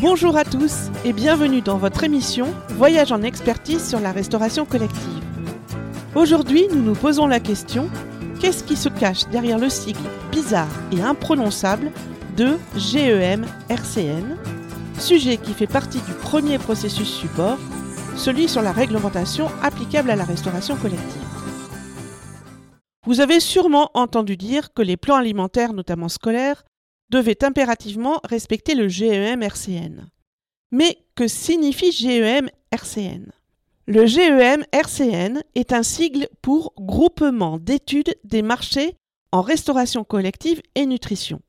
Bonjour à tous et bienvenue dans votre émission Voyage en expertise sur la restauration collective. Aujourd'hui, nous nous posons la question qu'est-ce qui se cache derrière le sigle bizarre et imprononçable de GEM-RCN, sujet qui fait partie du premier processus support, celui sur la réglementation applicable à la restauration collective. Vous avez sûrement entendu dire que les plans alimentaires, notamment scolaires, devaient impérativement respecter le GEM-RCN. Mais que signifie GEM-RCN Le GEM-RCN est un sigle pour Groupement d'études des marchés en restauration collective et nutrition.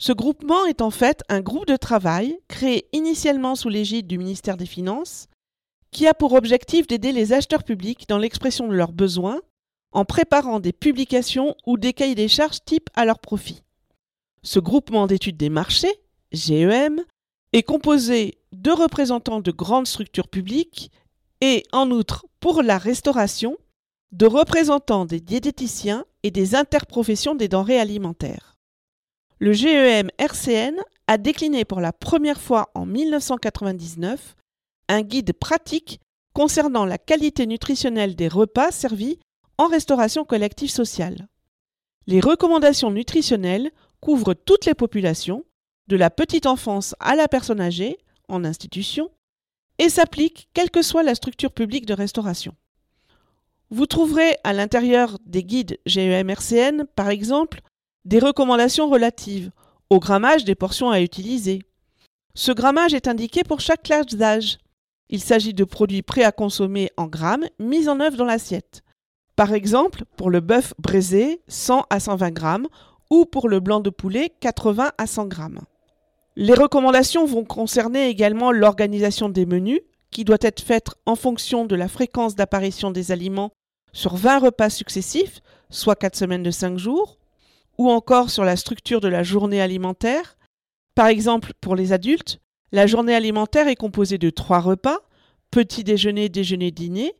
Ce groupement est en fait un groupe de travail créé initialement sous l'égide du ministère des Finances qui a pour objectif d'aider les acheteurs publics dans l'expression de leurs besoins en préparant des publications ou des cahiers des charges type à leur profit. Ce groupement d'études des marchés, GEM, est composé de représentants de grandes structures publiques et, en outre, pour la restauration, de représentants des diététiciens et des interprofessions des denrées alimentaires. Le GEM RCN a décliné pour la première fois en 1999 un guide pratique concernant la qualité nutritionnelle des repas servis en restauration collective sociale. Les recommandations nutritionnelles couvrent toutes les populations, de la petite enfance à la personne âgée, en institution, et s'appliquent quelle que soit la structure publique de restauration. Vous trouverez à l'intérieur des guides GEM-RCN, par exemple, des recommandations relatives au grammage des portions à utiliser. Ce grammage est indiqué pour chaque classe d'âge. Il s'agit de produits prêts à consommer en grammes mis en œuvre dans l'assiette. Par exemple, pour le bœuf braisé, 100 à 120 grammes, ou pour le blanc de poulet, 80 à 100 grammes. Les recommandations vont concerner également l'organisation des menus, qui doit être faite en fonction de la fréquence d'apparition des aliments sur 20 repas successifs, soit 4 semaines de 5 jours, ou encore sur la structure de la journée alimentaire. Par exemple, pour les adultes, la journée alimentaire est composée de 3 repas, petit déjeuner, déjeuner, dîner,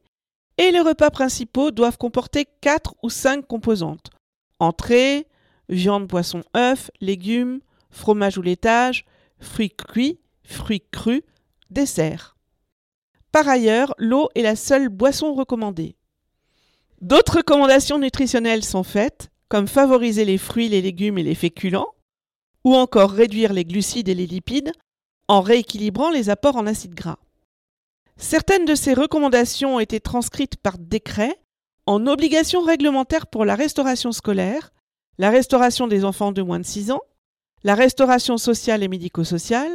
et les repas principaux doivent comporter 4 ou 5 composantes. Entrée, viande, poisson, œufs, légumes, fromage ou laitage, fruits cuits, fruits crus, dessert. Par ailleurs, l'eau est la seule boisson recommandée. D'autres recommandations nutritionnelles sont faites, comme favoriser les fruits, les légumes et les féculents, ou encore réduire les glucides et les lipides en rééquilibrant les apports en acides gras. Certaines de ces recommandations ont été transcrites par décret en obligation réglementaire pour la restauration scolaire, la restauration des enfants de moins de 6 ans, la restauration sociale et médico-sociale,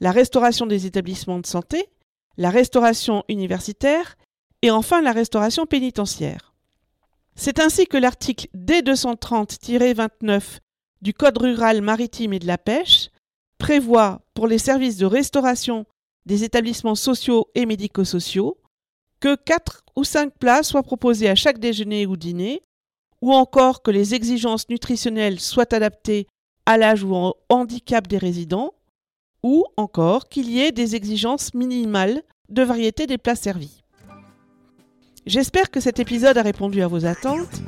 la restauration des établissements de santé, la restauration universitaire et enfin la restauration pénitentiaire. C'est ainsi que l'article D230-29 du Code rural maritime et de la pêche prévoit pour les services de restauration des établissements sociaux et médico-sociaux, que 4 ou 5 plats soient proposés à chaque déjeuner ou dîner, ou encore que les exigences nutritionnelles soient adaptées à l'âge ou au handicap des résidents, ou encore qu'il y ait des exigences minimales de variété des plats servis. J'espère que cet épisode a répondu à vos attentes,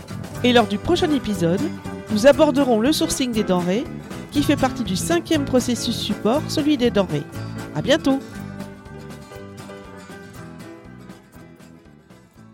et lors du prochain épisode, nous aborderons le sourcing des denrées, qui fait partie du cinquième processus support, celui des denrées. À bientôt!